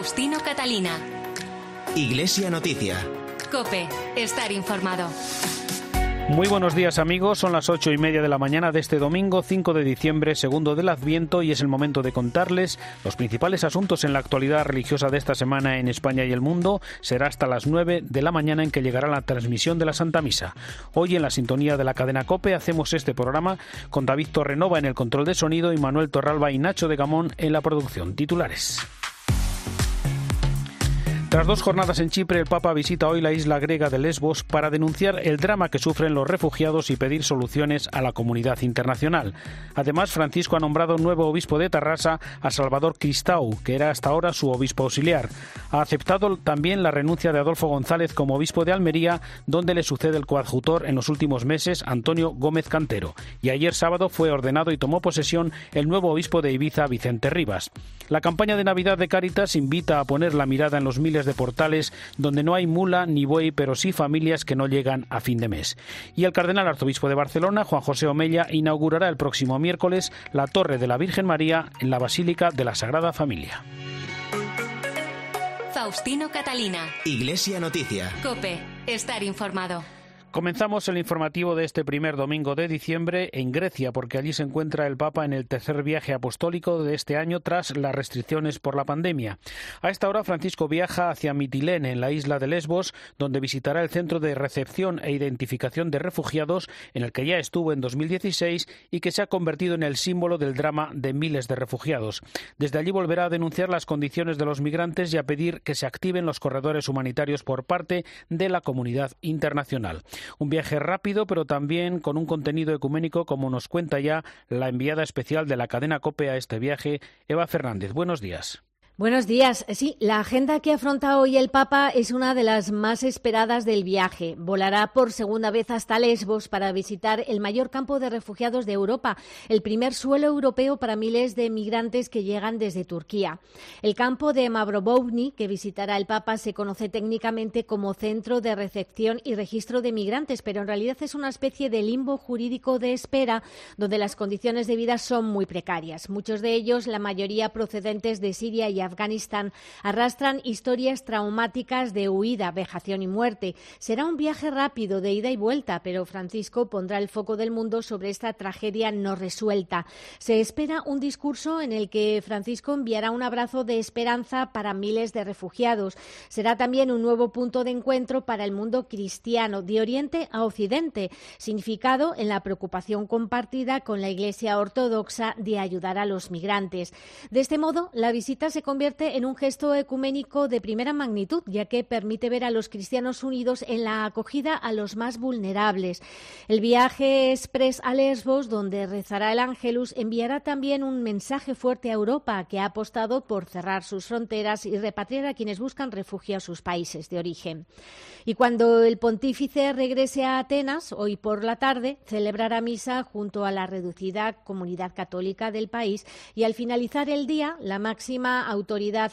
Faustino Catalina. Iglesia Noticia. Cope, estar informado. Muy buenos días amigos, son las ocho y media de la mañana de este domingo 5 de diciembre, segundo del Adviento, y es el momento de contarles los principales asuntos en la actualidad religiosa de esta semana en España y el mundo. Será hasta las nueve de la mañana en que llegará la transmisión de la Santa Misa. Hoy en la sintonía de la cadena COPE hacemos este programa con David Torrenova en el control de sonido y Manuel Torralba y Nacho de Gamón en la producción. Titulares. Tras dos jornadas en Chipre, el Papa visita hoy la isla griega de Lesbos para denunciar el drama que sufren los refugiados y pedir soluciones a la comunidad internacional. Además, Francisco ha nombrado nuevo obispo de Tarrasa a Salvador Cristau, que era hasta ahora su obispo auxiliar. Ha aceptado también la renuncia de Adolfo González como obispo de Almería, donde le sucede el coadjutor en los últimos meses, Antonio Gómez Cantero. Y ayer sábado fue ordenado y tomó posesión el nuevo obispo de Ibiza, Vicente Rivas. La campaña de Navidad de Cáritas invita a poner la mirada en los miles de portales donde no hay mula ni buey, pero sí familias que no llegan a fin de mes. Y el cardenal arzobispo de Barcelona, Juan José Omella, inaugurará el próximo miércoles la Torre de la Virgen María en la Basílica de la Sagrada Familia. Faustino Catalina. Iglesia Noticia. Cope, estar informado. Comenzamos el informativo de este primer domingo de diciembre en Grecia, porque allí se encuentra el Papa en el tercer viaje apostólico de este año tras las restricciones por la pandemia. A esta hora, Francisco viaja hacia Mitilene, en la isla de Lesbos, donde visitará el centro de recepción e identificación de refugiados, en el que ya estuvo en 2016 y que se ha convertido en el símbolo del drama de miles de refugiados. Desde allí volverá a denunciar las condiciones de los migrantes y a pedir que se activen los corredores humanitarios por parte de la comunidad internacional. Un viaje rápido, pero también con un contenido ecuménico, como nos cuenta ya la enviada especial de la cadena COPE a este viaje, Eva Fernández. Buenos días. Buenos días. Sí, la agenda que afronta hoy el Papa es una de las más esperadas del viaje. Volará por segunda vez hasta Lesbos para visitar el mayor campo de refugiados de Europa, el primer suelo europeo para miles de migrantes que llegan desde Turquía. El campo de Mavrobouni, que visitará el Papa, se conoce técnicamente como Centro de Recepción y Registro de Migrantes, pero en realidad es una especie de limbo jurídico de espera donde las condiciones de vida son muy precarias. Muchos de ellos, la mayoría procedentes de Siria y Afganistán arrastran historias traumáticas de huida, vejación y muerte. Será un viaje rápido de ida y vuelta, pero Francisco pondrá el foco del mundo sobre esta tragedia no resuelta. Se espera un discurso en el que Francisco enviará un abrazo de esperanza para miles de refugiados. Será también un nuevo punto de encuentro para el mundo cristiano, de Oriente a Occidente, significado en la preocupación compartida con la Iglesia Ortodoxa de ayudar a los migrantes. De este modo, la visita se convierte en un gesto ecuménico de primera magnitud, ya que permite ver a los cristianos unidos en la acogida a los más vulnerables. El viaje express a Lesbos, donde rezará el Ángelus, enviará también un mensaje fuerte a Europa, que ha apostado por cerrar sus fronteras y repatriar a quienes buscan refugio a sus países de origen. Y cuando el pontífice regrese a Atenas, hoy por la tarde, celebrará misa junto a la reducida comunidad católica del país y al finalizar el día, la máxima autoridad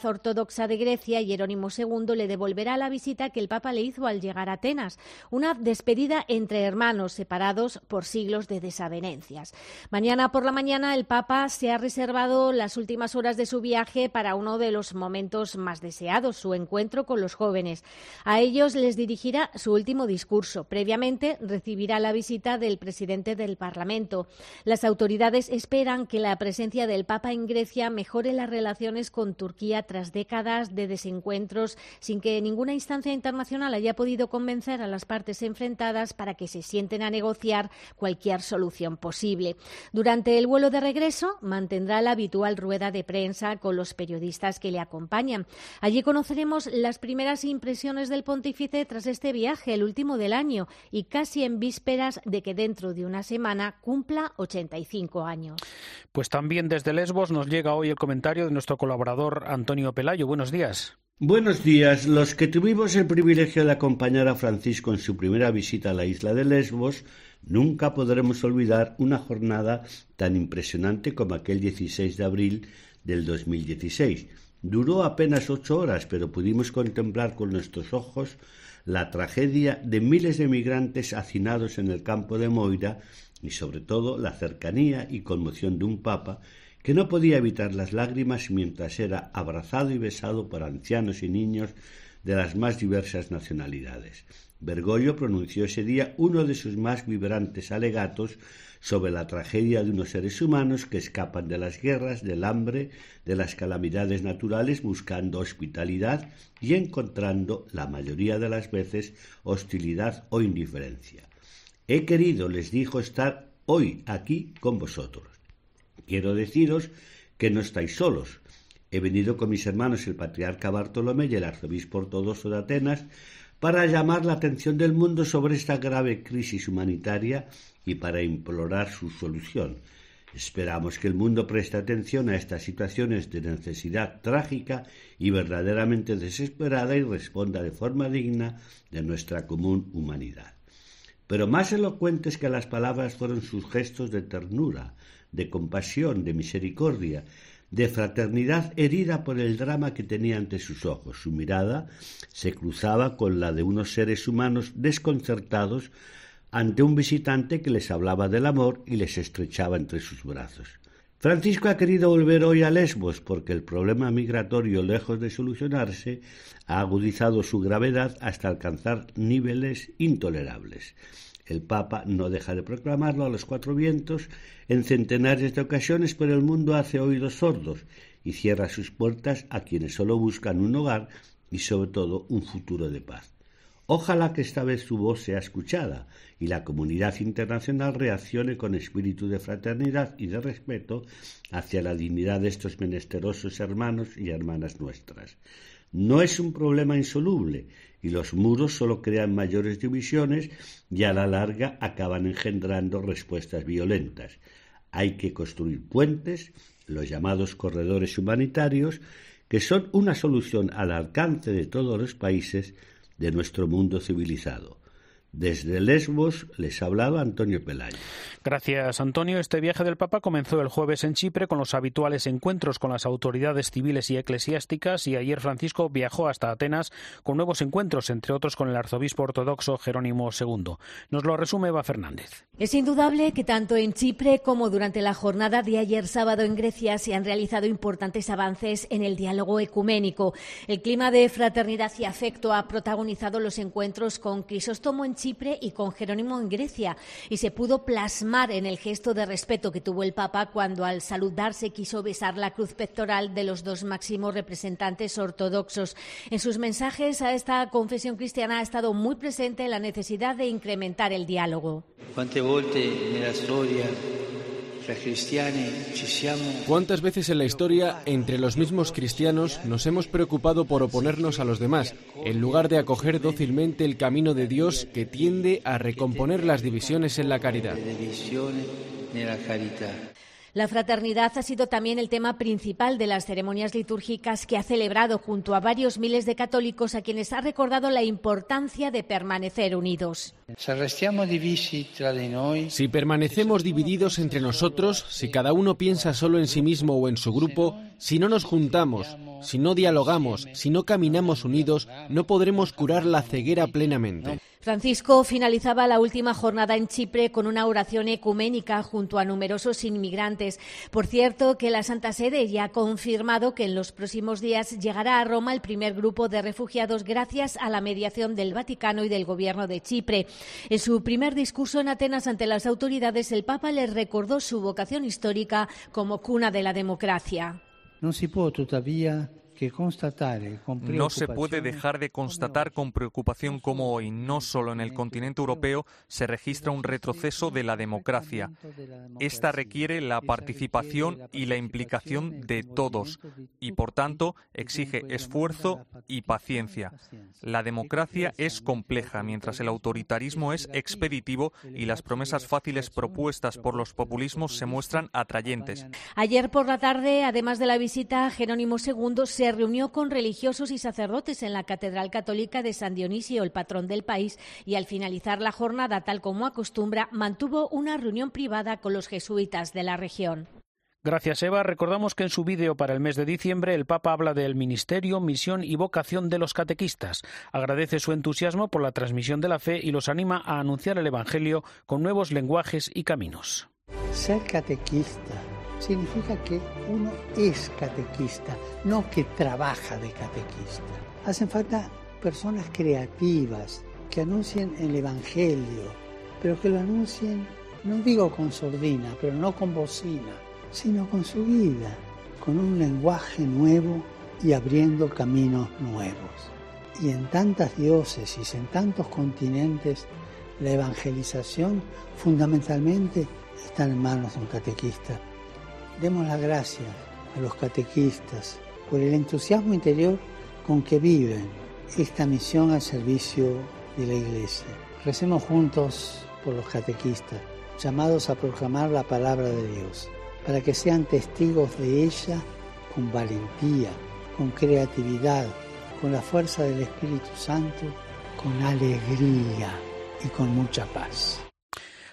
ortodoxa de Grecia, Jerónimo II, le devolverá la visita que el Papa le hizo al llegar a Atenas, una despedida entre hermanos separados por siglos de desavenencias. Mañana por la mañana el Papa se ha reservado las últimas horas de su viaje para uno de los momentos más deseados, su encuentro con los jóvenes. A ellos les dirigirá su último discurso. Previamente recibirá la visita del presidente del Parlamento. Las autoridades esperan que la presencia del Papa en Grecia mejore las relaciones con Turquía tras décadas de desencuentros sin que ninguna instancia internacional haya podido convencer a las partes enfrentadas para que se sienten a negociar cualquier solución posible. Durante el vuelo de regreso mantendrá la habitual rueda de prensa con los periodistas que le acompañan. Allí conoceremos las primeras impresiones del pontífice tras este viaje, el último del año, y casi en vísperas de que dentro de una semana cumpla 85 años. Pues también desde Lesbos nos llega hoy el comentario de nuestro colaborador Antonio Pelayo. Buenos días. Buenos días. Los que tuvimos el privilegio de acompañar a Francisco en su primera visita a la isla de Lesbos, nunca podremos olvidar una jornada tan impresionante como aquel 16 de abril del 2016. Duró apenas ocho horas, pero pudimos contemplar con nuestros ojos la tragedia de miles de migrantes hacinados en el campo de Moira y sobre todo la cercanía y conmoción de un papa que no podía evitar las lágrimas mientras era abrazado y besado por ancianos y niños de las más diversas nacionalidades. Bergoglio pronunció ese día uno de sus más vibrantes alegatos sobre la tragedia de unos seres humanos que escapan de las guerras, del hambre, de las calamidades naturales, buscando hospitalidad y encontrando, la mayoría de las veces, hostilidad o indiferencia. He querido, les dijo, estar hoy aquí con vosotros. Quiero deciros que no estáis solos. He venido con mis hermanos el patriarca Bartolomé y el arzobispo ortodoxo de Atenas para llamar la atención del mundo sobre esta grave crisis humanitaria y para implorar su solución. Esperamos que el mundo preste atención a estas situaciones de necesidad trágica y verdaderamente desesperada y responda de forma digna de nuestra común humanidad. Pero más elocuentes que las palabras fueron sus gestos de ternura, de compasión, de misericordia, de fraternidad herida por el drama que tenía ante sus ojos. Su mirada se cruzaba con la de unos seres humanos desconcertados ante un visitante que les hablaba del amor y les estrechaba entre sus brazos. Francisco ha querido volver hoy a Lesbos porque el problema migratorio, lejos de solucionarse, ha agudizado su gravedad hasta alcanzar niveles intolerables. El Papa no deja de proclamarlo a los cuatro vientos en centenares de ocasiones, pero el mundo hace oídos sordos y cierra sus puertas a quienes solo buscan un hogar y sobre todo un futuro de paz. Ojalá que esta vez su voz sea escuchada y la comunidad internacional reaccione con espíritu de fraternidad y de respeto hacia la dignidad de estos menesterosos hermanos y hermanas nuestras. No es un problema insoluble y los muros solo crean mayores divisiones y a la larga acaban engendrando respuestas violentas. Hay que construir puentes, los llamados corredores humanitarios, que son una solución al alcance de todos los países de nuestro mundo civilizado. Desde Lesbos les ha hablado Antonio Pelayo. Gracias, Antonio. Este viaje del Papa comenzó el jueves en Chipre con los habituales encuentros con las autoridades civiles y eclesiásticas y ayer Francisco viajó hasta Atenas con nuevos encuentros, entre otros con el arzobispo ortodoxo Jerónimo II. Nos lo resume Eva Fernández. Es indudable que tanto en Chipre como durante la jornada de ayer sábado en Grecia se han realizado importantes avances en el diálogo ecuménico. El clima de fraternidad y afecto ha protagonizado los encuentros con Crisóstomo en Chipre y con Jerónimo en Grecia y se pudo plasmar en el gesto de respeto que tuvo el Papa cuando al saludarse quiso besar la cruz pectoral de los dos máximos representantes ortodoxos. En sus mensajes a esta confesión cristiana ha estado muy presente la necesidad de incrementar el diálogo. ¿Cuántas veces en la historia entre los mismos cristianos nos hemos preocupado por oponernos a los demás, en lugar de acoger dócilmente el camino de Dios que tiende a recomponer las divisiones en la caridad? La fraternidad ha sido también el tema principal de las ceremonias litúrgicas que ha celebrado junto a varios miles de católicos a quienes ha recordado la importancia de permanecer unidos. Si permanecemos divididos entre nosotros, si cada uno piensa solo en sí mismo o en su grupo, si no nos juntamos, si no dialogamos, si no caminamos unidos, no podremos curar la ceguera plenamente. Francisco finalizaba la última jornada en Chipre con una oración ecuménica junto a numerosos inmigrantes. Por cierto, que la Santa Sede ya ha confirmado que en los próximos días llegará a Roma el primer grupo de refugiados gracias a la mediación del Vaticano y del Gobierno de Chipre. En su primer discurso en Atenas ante las autoridades, el Papa les recordó su vocación histórica como cuna de la democracia. No se puede todavía no se puede dejar de constatar con preocupación cómo hoy, no solo en el continente europeo, se registra un retroceso de la democracia. Esta requiere la participación y la implicación de todos y, por tanto, exige esfuerzo y paciencia. La democracia es compleja, mientras el autoritarismo es expeditivo y las promesas fáciles propuestas por los populismos se muestran atrayentes. Ayer por la tarde, además de la visita, Jerónimo II se reunió con religiosos y sacerdotes en la Catedral Católica de San Dionisio, el patrón del país, y al finalizar la jornada, tal como acostumbra, mantuvo una reunión privada con los jesuitas de la región. Gracias, Eva. Recordamos que en su vídeo para el mes de diciembre el Papa habla del ministerio, misión y vocación de los catequistas. Agradece su entusiasmo por la transmisión de la fe y los anima a anunciar el Evangelio con nuevos lenguajes y caminos. Ser catequista significa que uno es catequista, no que trabaja de catequista. Hacen falta personas creativas que anuncien el Evangelio, pero que lo anuncien, no digo con sordina, pero no con bocina, sino con su vida, con un lenguaje nuevo y abriendo caminos nuevos. Y en tantas diócesis, en tantos continentes, la evangelización fundamentalmente está en manos de un catequista. Demos las gracias a los catequistas por el entusiasmo interior con que viven esta misión al servicio de la Iglesia. Recemos juntos por los catequistas, llamados a proclamar la palabra de Dios, para que sean testigos de ella con valentía, con creatividad, con la fuerza del Espíritu Santo, con alegría y con mucha paz.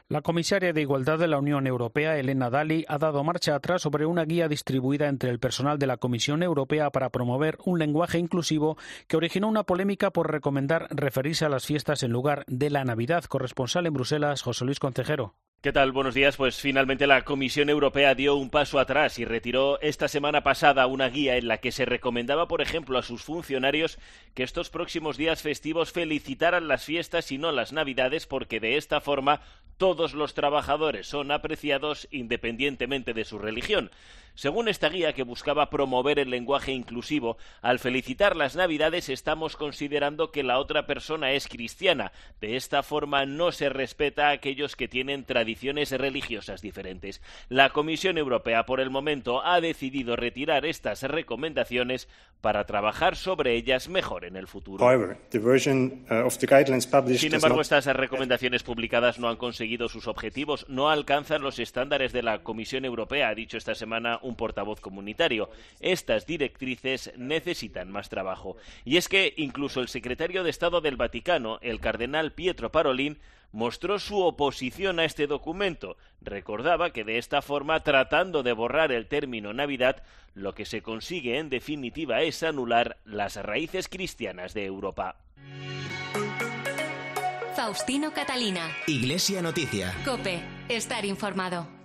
La comisaria de Igualdad de la Unión Europea, Elena Dali, ha dado marcha atrás sobre una guía distribuida entre el personal de la Comisión Europea para promover un lenguaje inclusivo que originó una polémica por recomendar referirse a las fiestas en lugar de la Navidad. Corresponsal en Bruselas, José Luis Concejero. ¿Qué tal? Buenos días. Pues finalmente la Comisión Europea dio un paso atrás y retiró esta semana pasada una guía en la que se recomendaba, por ejemplo, a sus funcionarios que estos próximos días festivos felicitaran las fiestas y no las Navidades, porque de esta forma todos los trabajadores son apreciados independientemente de su religión. Según esta guía que buscaba promover el lenguaje inclusivo, al felicitar las Navidades estamos considerando que la otra persona es cristiana. De esta forma no se respeta a aquellos que tienen tradiciones religiosas diferentes. La Comisión Europea por el momento ha decidido retirar estas recomendaciones para trabajar sobre ellas mejor en el futuro. Uh, Sin embargo, estas recomendaciones publicadas no han conseguido sus objetivos, no alcanzan los estándares de la Comisión Europea, ha dicho esta semana un portavoz comunitario. Estas directrices necesitan más trabajo. Y es que incluso el secretario de Estado del Vaticano, el cardenal Pietro Parolin, mostró su oposición a este documento. Recordaba que de esta forma, tratando de borrar el término Navidad, lo que se consigue en definitiva es anular las raíces cristianas de Europa. Faustino Catalina. Iglesia Noticia. Cope. Estar informado.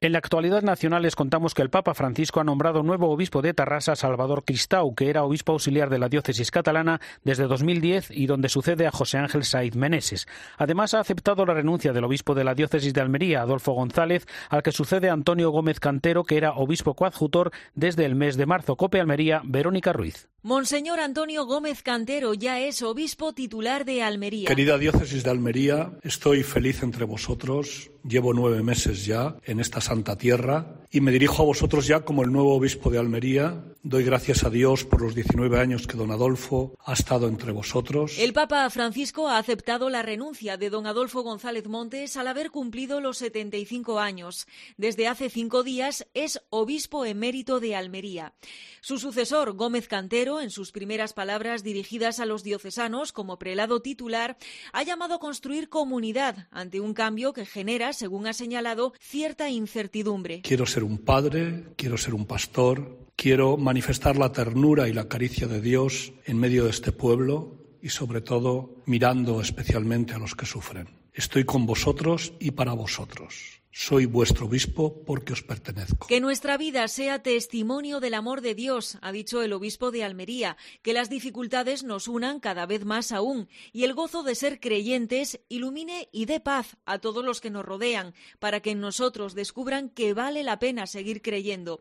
En la actualidad nacional les contamos que el Papa Francisco ha nombrado nuevo obispo de Tarrasa Salvador Cristau, que era obispo auxiliar de la diócesis catalana desde 2010 y donde sucede a José Ángel Saiz Meneses. Además, ha aceptado la renuncia del obispo de la diócesis de Almería, Adolfo González, al que sucede Antonio Gómez Cantero, que era obispo coadjutor desde el mes de marzo. Cope Almería, Verónica Ruiz. Monseñor Antonio Gómez Cantero ya es obispo titular de Almería. Querida diócesis de Almería, estoy feliz entre vosotros. Llevo nueve meses ya en esta santa tierra y me dirijo a vosotros ya como el nuevo obispo de Almería. Doy gracias a Dios por los 19 años que don Adolfo ha estado entre vosotros. El Papa Francisco ha aceptado la renuncia de don Adolfo González Montes al haber cumplido los 75 años. Desde hace cinco días es obispo emérito de Almería. Su sucesor, Gómez Cantero, en sus primeras palabras dirigidas a los diocesanos como prelado titular, ha llamado a construir comunidad ante un cambio que genera, según ha señalado, cierta incertidumbre. Quiero ser un padre, quiero ser un pastor, quiero manifestar la ternura y la caricia de Dios en medio de este pueblo y sobre todo mirando especialmente a los que sufren. Estoy con vosotros y para vosotros. Soy vuestro obispo porque os pertenezco. Que nuestra vida sea testimonio del amor de Dios, ha dicho el obispo de Almería, que las dificultades nos unan cada vez más aún y el gozo de ser creyentes ilumine y dé paz a todos los que nos rodean, para que en nosotros descubran que vale la pena seguir creyendo.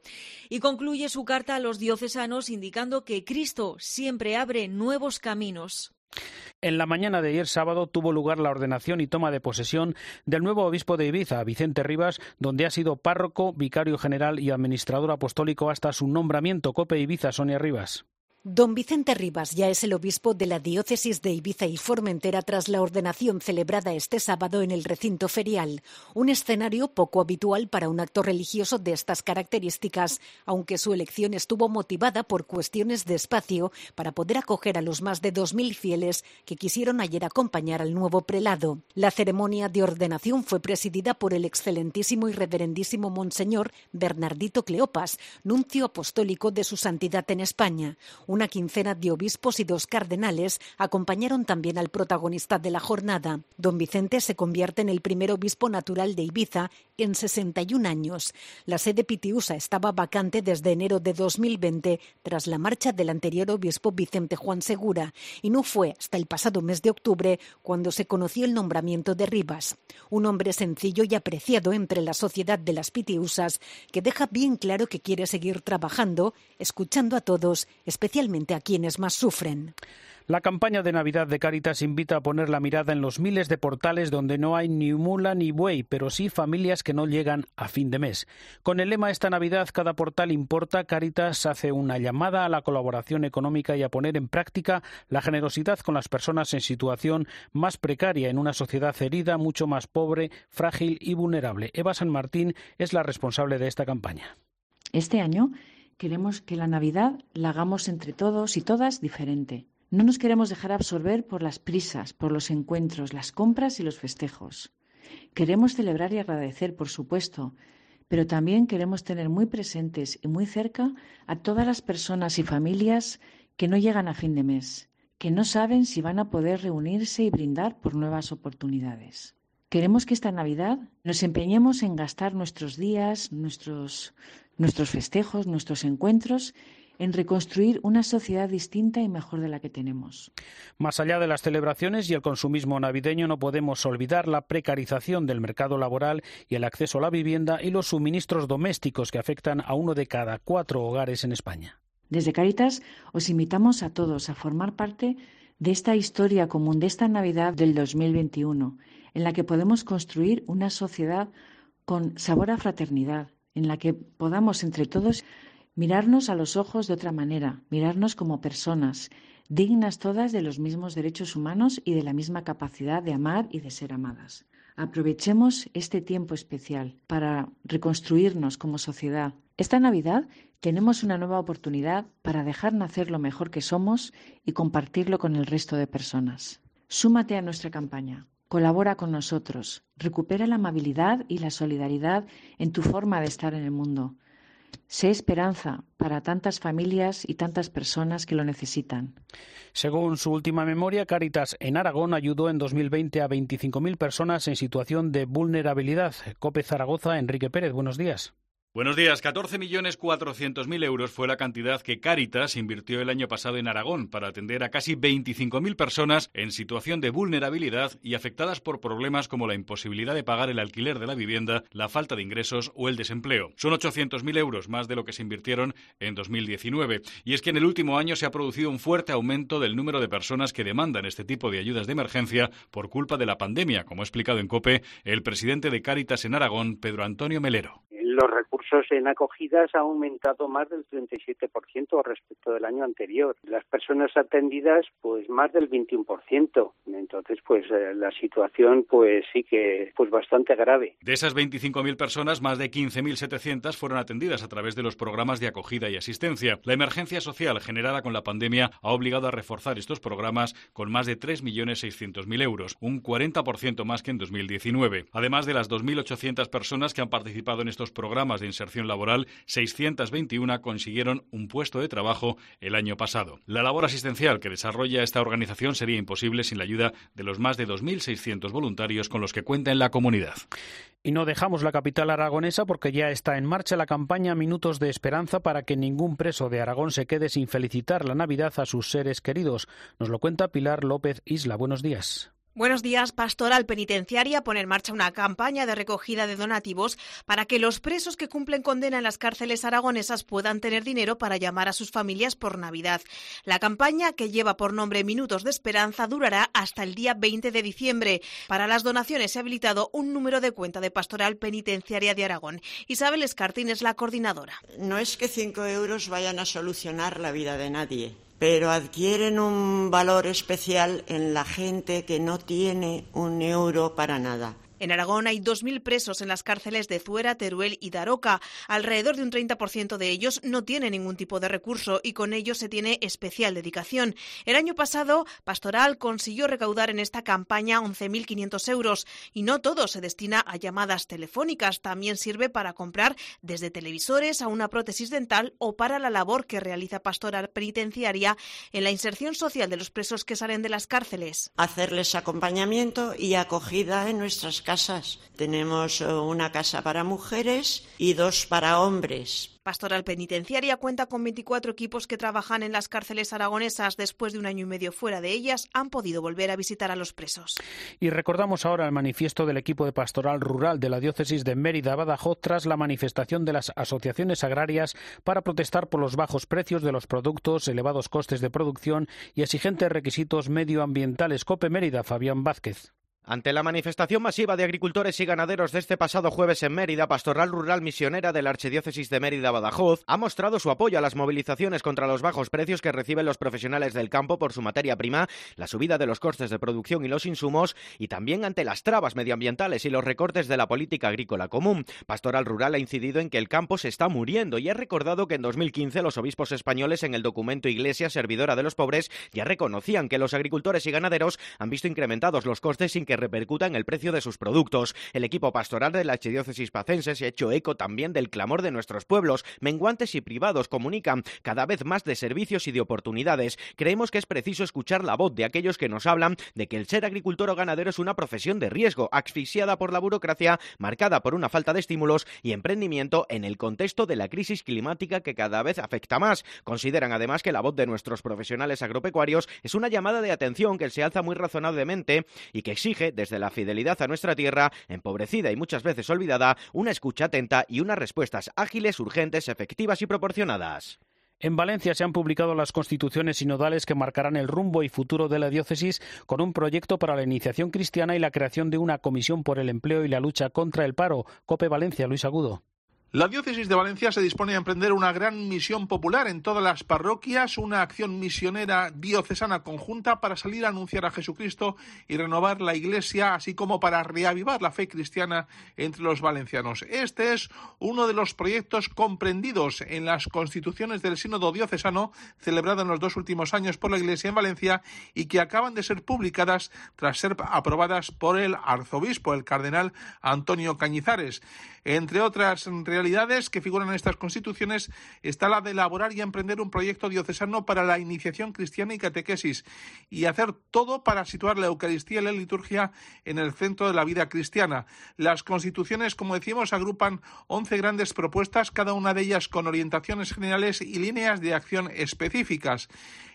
Y concluye su carta a los diocesanos indicando que Cristo siempre abre nuevos caminos. En la mañana de ayer sábado tuvo lugar la ordenación y toma de posesión del nuevo obispo de Ibiza, Vicente Rivas, donde ha sido párroco, vicario general y administrador apostólico hasta su nombramiento. Cope Ibiza, Sonia Rivas. Don Vicente Rivas ya es el obispo de la diócesis de Ibiza y Formentera tras la ordenación celebrada este sábado en el recinto ferial, un escenario poco habitual para un acto religioso de estas características, aunque su elección estuvo motivada por cuestiones de espacio para poder acoger a los más de 2.000 fieles que quisieron ayer acompañar al nuevo prelado. La ceremonia de ordenación fue presidida por el excelentísimo y reverendísimo Monseñor Bernardito Cleopas, nuncio apostólico de su santidad en España. Una quincena de obispos y dos cardenales acompañaron también al protagonista de la jornada. Don Vicente se convierte en el primer obispo natural de Ibiza en 61 años. La sede pitiusa estaba vacante desde enero de 2020 tras la marcha del anterior obispo Vicente Juan Segura y no fue hasta el pasado mes de octubre cuando se conoció el nombramiento de Rivas, un hombre sencillo y apreciado entre la sociedad de las pitiusas que deja bien claro que quiere seguir trabajando, escuchando a todos, especialmente a quienes más sufren. La campaña de Navidad de Cáritas invita a poner la mirada en los miles de portales donde no hay ni mula ni buey, pero sí familias que no llegan a fin de mes. Con el lema Esta Navidad cada portal importa, Cáritas hace una llamada a la colaboración económica y a poner en práctica la generosidad con las personas en situación más precaria en una sociedad herida, mucho más pobre, frágil y vulnerable. Eva San Martín es la responsable de esta campaña. Este año queremos que la Navidad la hagamos entre todos y todas diferente. No nos queremos dejar absorber por las prisas, por los encuentros, las compras y los festejos. Queremos celebrar y agradecer, por supuesto, pero también queremos tener muy presentes y muy cerca a todas las personas y familias que no llegan a fin de mes, que no saben si van a poder reunirse y brindar por nuevas oportunidades. Queremos que esta Navidad nos empeñemos en gastar nuestros días, nuestros, nuestros festejos, nuestros encuentros en reconstruir una sociedad distinta y mejor de la que tenemos. Más allá de las celebraciones y el consumismo navideño, no podemos olvidar la precarización del mercado laboral y el acceso a la vivienda y los suministros domésticos que afectan a uno de cada cuatro hogares en España. Desde Caritas os invitamos a todos a formar parte de esta historia común, de esta Navidad del 2021, en la que podemos construir una sociedad con sabor a fraternidad, en la que podamos entre todos mirarnos a los ojos de otra manera, mirarnos como personas, dignas todas de los mismos derechos humanos y de la misma capacidad de amar y de ser amadas. Aprovechemos este tiempo especial para reconstruirnos como sociedad. Esta Navidad tenemos una nueva oportunidad para dejar nacer lo mejor que somos y compartirlo con el resto de personas. Súmate a nuestra campaña. Colabora con nosotros, recupera la amabilidad y la solidaridad en tu forma de estar en el mundo. Sé esperanza para tantas familias y tantas personas que lo necesitan. Según su última memoria, Caritas en Aragón ayudó en 2020 a 25.000 personas en situación de vulnerabilidad. Cope Zaragoza, Enrique Pérez, buenos días. Buenos días. 14.400.000 euros fue la cantidad que Cáritas invirtió el año pasado en Aragón para atender a casi 25.000 personas en situación de vulnerabilidad y afectadas por problemas como la imposibilidad de pagar el alquiler de la vivienda, la falta de ingresos o el desempleo. Son 800.000 euros más de lo que se invirtieron en 2019. Y es que en el último año se ha producido un fuerte aumento del número de personas que demandan este tipo de ayudas de emergencia por culpa de la pandemia, como ha explicado en COPE el presidente de Cáritas en Aragón, Pedro Antonio Melero los recursos en acogidas han aumentado más del 37% respecto del año anterior. Las personas atendidas, pues más del 21%. Entonces, pues eh, la situación, pues sí que, pues bastante grave. De esas 25.000 personas, más de 15.700 fueron atendidas a través de los programas de acogida y asistencia. La emergencia social generada con la pandemia ha obligado a reforzar estos programas con más de 3.600.000 euros, un 40% más que en 2019. Además de las 2.800 personas que han participado en estos programas, programas de inserción laboral, 621 consiguieron un puesto de trabajo el año pasado. La labor asistencial que desarrolla esta organización sería imposible sin la ayuda de los más de 2.600 voluntarios con los que cuenta en la comunidad. Y no dejamos la capital aragonesa porque ya está en marcha la campaña Minutos de Esperanza para que ningún preso de Aragón se quede sin felicitar la Navidad a sus seres queridos. Nos lo cuenta Pilar López Isla. Buenos días. Buenos días. Pastoral Penitenciaria pone en marcha una campaña de recogida de donativos para que los presos que cumplen condena en las cárceles aragonesas puedan tener dinero para llamar a sus familias por Navidad. La campaña, que lleva por nombre Minutos de Esperanza, durará hasta el día 20 de diciembre. Para las donaciones se ha habilitado un número de cuenta de Pastoral Penitenciaria de Aragón. Isabel Escartín es la coordinadora. No es que cinco euros vayan a solucionar la vida de nadie pero adquieren un valor especial en la gente que no tiene un euro para nada. En Aragón hay 2.000 presos en las cárceles de Zuera, Teruel y Daroca. Alrededor de un 30% de ellos no tiene ningún tipo de recurso y con ellos se tiene especial dedicación. El año pasado, Pastoral consiguió recaudar en esta campaña 11.500 euros y no todo se destina a llamadas telefónicas. También sirve para comprar desde televisores a una prótesis dental o para la labor que realiza Pastoral Penitenciaria en la inserción social de los presos que salen de las cárceles. Hacerles acompañamiento y acogida en nuestras casas. Tenemos eh, una casa para mujeres y dos para hombres. Pastoral Penitenciaria cuenta con 24 equipos que trabajan en las cárceles aragonesas. Después de un año y medio fuera de ellas, han podido volver a visitar a los presos. Y recordamos ahora el manifiesto del equipo de Pastoral Rural de la diócesis de Mérida-Badajoz tras la manifestación de las asociaciones agrarias para protestar por los bajos precios de los productos, elevados costes de producción y exigentes requisitos medioambientales. Cope Mérida, Fabián Vázquez. Ante la manifestación masiva de agricultores y ganaderos de este pasado jueves en Mérida, Pastoral Rural Misionera de la Archidiócesis de Mérida-Badajoz ha mostrado su apoyo a las movilizaciones contra los bajos precios que reciben los profesionales del campo por su materia prima, la subida de los costes de producción y los insumos, y también ante las trabas medioambientales y los recortes de la política agrícola común. Pastoral Rural ha incidido en que el campo se está muriendo y ha recordado que en 2015 los obispos españoles en el documento Iglesia Servidora de los Pobres ya reconocían que los agricultores y ganaderos han visto incrementados los costes sin que repercuta en el precio de sus productos. El equipo pastoral de la Archidiócesis Pacense se ha hecho eco también del clamor de nuestros pueblos. Menguantes y privados comunican cada vez más de servicios y de oportunidades. Creemos que es preciso escuchar la voz de aquellos que nos hablan de que el ser agricultor o ganadero es una profesión de riesgo, asfixiada por la burocracia, marcada por una falta de estímulos y emprendimiento en el contexto de la crisis climática que cada vez afecta más. Consideran además que la voz de nuestros profesionales agropecuarios es una llamada de atención que se alza muy razonablemente y que exige desde la fidelidad a nuestra tierra, empobrecida y muchas veces olvidada, una escucha atenta y unas respuestas ágiles, urgentes, efectivas y proporcionadas. En Valencia se han publicado las constituciones sinodales que marcarán el rumbo y futuro de la diócesis con un proyecto para la iniciación cristiana y la creación de una comisión por el empleo y la lucha contra el paro. Cope Valencia, Luis Agudo. La diócesis de Valencia se dispone a emprender una gran misión popular en todas las parroquias, una acción misionera diocesana conjunta para salir a anunciar a Jesucristo y renovar la Iglesia, así como para reavivar la fe cristiana entre los valencianos. Este es uno de los proyectos comprendidos en las constituciones del Sínodo diocesano celebrado en los dos últimos años por la Iglesia en Valencia y que acaban de ser publicadas tras ser aprobadas por el arzobispo, el cardenal Antonio Cañizares. Entre otras realidades que figuran en estas constituciones está la de elaborar y emprender un proyecto diocesano para la iniciación cristiana y catequesis y hacer todo para situar la Eucaristía y la liturgia en el centro de la vida cristiana. Las constituciones, como decimos, agrupan 11 grandes propuestas, cada una de ellas con orientaciones generales y líneas de acción específicas.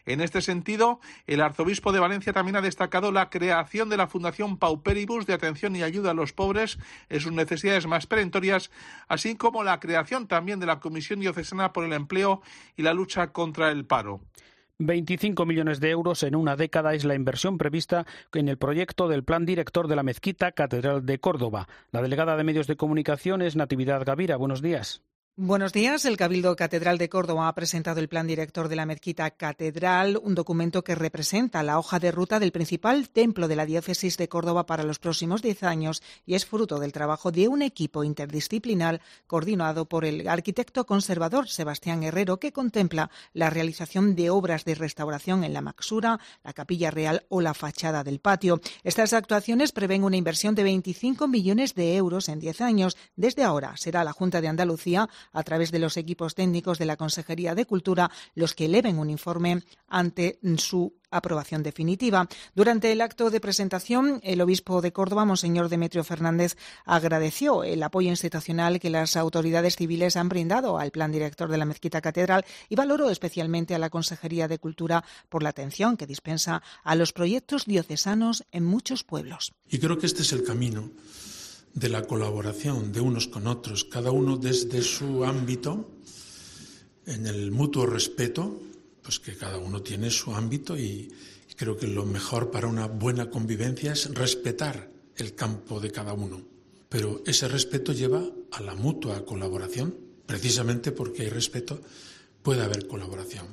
En este sentido, el arzobispo de Valencia también ha destacado la creación de la Fundación Pauperibus de atención y ayuda a los pobres en sus necesidades más perentorias, así como la creación también de la Comisión Diocesana por el Empleo y la lucha contra el paro. 25 millones de euros en una década es la inversión prevista en el proyecto del Plan Director de la Mezquita Catedral de Córdoba. La delegada de Medios de Comunicación es Natividad Gavira. Buenos días. Buenos días. El Cabildo Catedral de Córdoba ha presentado el plan director de la mezquita catedral, un documento que representa la hoja de ruta del principal templo de la diócesis de Córdoba para los próximos diez años y es fruto del trabajo de un equipo interdisciplinar coordinado por el arquitecto conservador Sebastián Herrero que contempla la realización de obras de restauración en la maxura, la capilla real o la fachada del patio. Estas actuaciones prevén una inversión de 25 millones de euros en diez años. Desde ahora será la Junta de Andalucía a través de los equipos técnicos de la Consejería de Cultura los que eleven un informe ante su aprobación definitiva. Durante el acto de presentación, el obispo de Córdoba, Monseñor Demetrio Fernández, agradeció el apoyo institucional que las autoridades civiles han brindado al plan director de la Mezquita Catedral y valoró especialmente a la Consejería de Cultura por la atención que dispensa a los proyectos diocesanos en muchos pueblos. Y creo que este es el camino de la colaboración de unos con otros, cada uno desde su ámbito, en el mutuo respeto, pues que cada uno tiene su ámbito y, creo que lo mejor para una buena convivencia es respetar el campo de cada uno. Pero ese respeto lleva a la mutua colaboración, precisamente porque hay respeto, puede haber colaboración.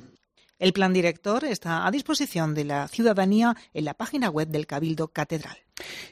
El plan director está a disposición de la ciudadanía en la página web del Cabildo Catedral.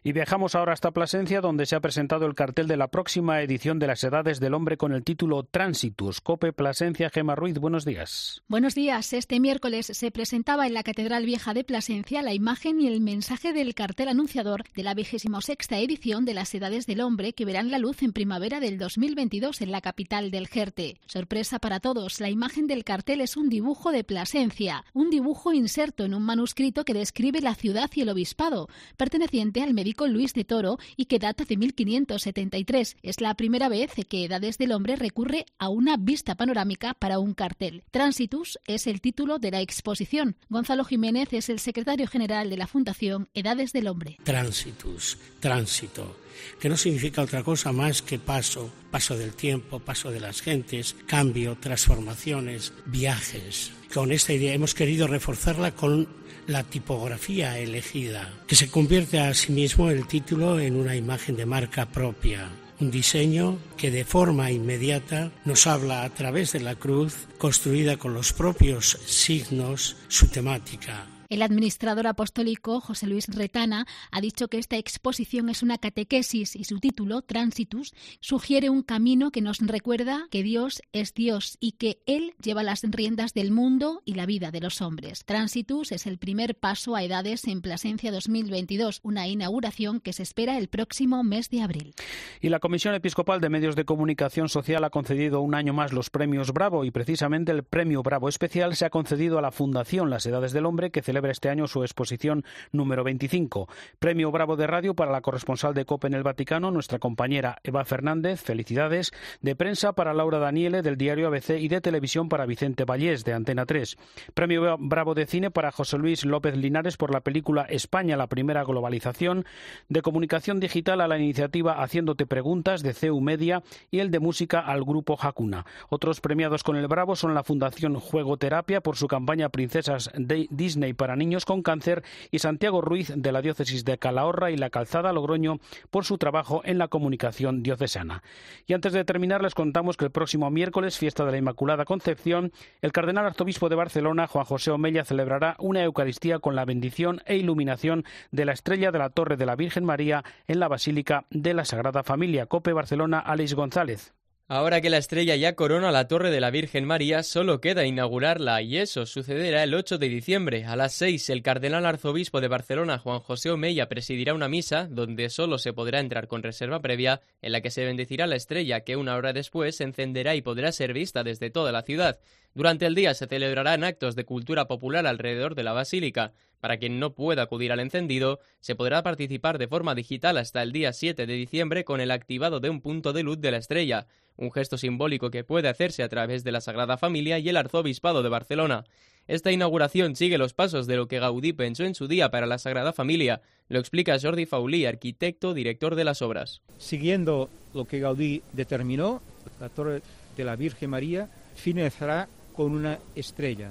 Y viajamos ahora hasta Plasencia, donde se ha presentado el cartel de la próxima edición de las Edades del Hombre con el título Tránsitus. Cope Plasencia, Gema Ruiz, buenos días. Buenos días. Este miércoles se presentaba en la Catedral Vieja de Plasencia la imagen y el mensaje del cartel anunciador de la sexta edición de las Edades del Hombre que verán la luz en primavera del 2022 en la capital del Jerte. Sorpresa para todos, la imagen del cartel es un dibujo de Plasencia, un dibujo inserto en un manuscrito que describe la ciudad y el obispado, perteneciente al médico Luis de Toro y que data de 1573. Es la primera vez que Edades del Hombre recurre a una vista panorámica para un cartel. Transitus es el título de la exposición. Gonzalo Jiménez es el secretario general de la Fundación Edades del Hombre. Transitus, tránsito que no significa otra cosa más que paso, paso del tiempo, paso de las gentes, cambio, transformaciones, viajes. Con esta idea hemos querido reforzarla con la tipografía elegida, que se convierte a sí mismo el título en una imagen de marca propia. Un diseño que de forma inmediata nos habla a través de la cruz, construida con los propios signos, su temática, el administrador apostólico José Luis Retana ha dicho que esta exposición es una catequesis y su título, Transitus, sugiere un camino que nos recuerda que Dios es Dios y que Él lleva las riendas del mundo y la vida de los hombres. Transitus es el primer paso a edades en Plasencia 2022, una inauguración que se espera el próximo mes de abril. Y la Comisión Episcopal de Medios de Comunicación Social ha concedido un año más los premios Bravo y precisamente el premio Bravo especial se ha concedido a la Fundación Las Edades del Hombre que celebra este año su exposición número 25. Premio Bravo de Radio para la corresponsal de COPE en el Vaticano, nuestra compañera Eva Fernández. Felicidades. De prensa para Laura Daniele del diario ABC y de televisión para Vicente Vallés de Antena 3. Premio Bravo de Cine para José Luis López Linares por la película España, la primera globalización. De comunicación digital a la iniciativa Haciéndote Preguntas de CEU Media y el de música al grupo Hakuna. Otros premiados con el Bravo son la Fundación Juego Terapia por su campaña Princesas de Disney para niños con cáncer y Santiago Ruiz de la diócesis de Calahorra y la Calzada Logroño por su trabajo en la comunicación diocesana. Y antes de terminar les contamos que el próximo miércoles, fiesta de la Inmaculada Concepción, el cardenal arzobispo de Barcelona, Juan José Omella, celebrará una Eucaristía con la bendición e iluminación de la estrella de la Torre de la Virgen María en la Basílica de la Sagrada Familia. Cope Barcelona, Alex González. Ahora que la estrella ya corona la Torre de la Virgen María, solo queda inaugurarla y eso sucederá el 8 de diciembre. A las 6, el cardenal arzobispo de Barcelona, Juan José Omeya, presidirá una misa donde solo se podrá entrar con reserva previa, en la que se bendecirá la estrella que una hora después se encenderá y podrá ser vista desde toda la ciudad. Durante el día se celebrarán actos de cultura popular alrededor de la basílica. Para quien no pueda acudir al encendido, se podrá participar de forma digital hasta el día 7 de diciembre con el activado de un punto de luz de la estrella un gesto simbólico que puede hacerse a través de la Sagrada Familia y el Arzobispado de Barcelona. Esta inauguración sigue los pasos de lo que Gaudí pensó en su día para la Sagrada Familia, lo explica Jordi Faulí, arquitecto, director de las obras. Siguiendo lo que Gaudí determinó, la Torre de la Virgen María finalizará con una estrella,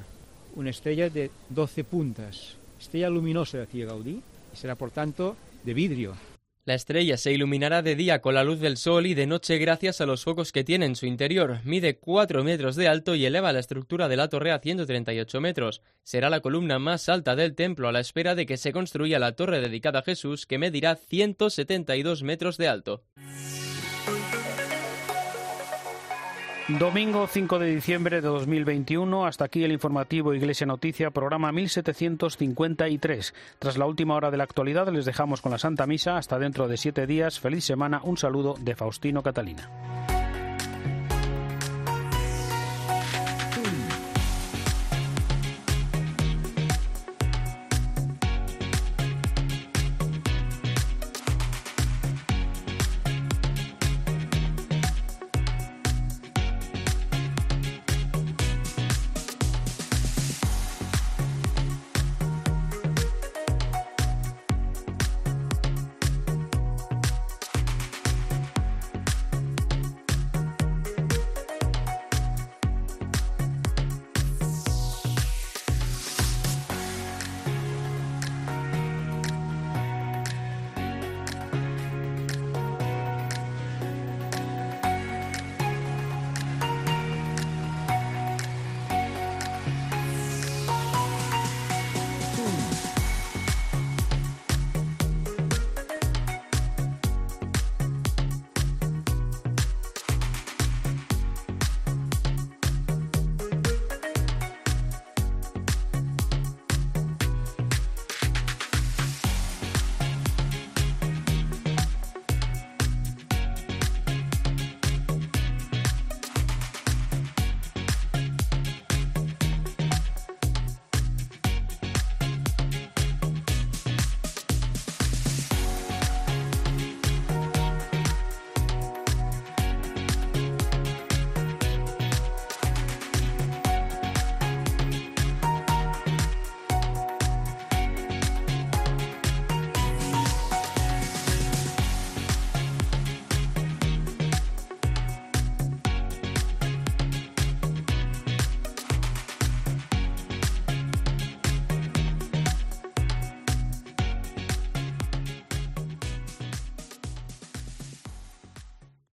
una estrella de 12 puntas, estrella luminosa, decía Gaudí, será por tanto de vidrio, la estrella se iluminará de día con la luz del sol y de noche gracias a los focos que tiene en su interior. Mide 4 metros de alto y eleva la estructura de la torre a 138 metros. Será la columna más alta del templo a la espera de que se construya la torre dedicada a Jesús que medirá 172 metros de alto. Domingo 5 de diciembre de 2021, hasta aquí el informativo Iglesia Noticia, programa 1753. Tras la última hora de la actualidad, les dejamos con la Santa Misa. Hasta dentro de siete días. Feliz semana. Un saludo de Faustino Catalina.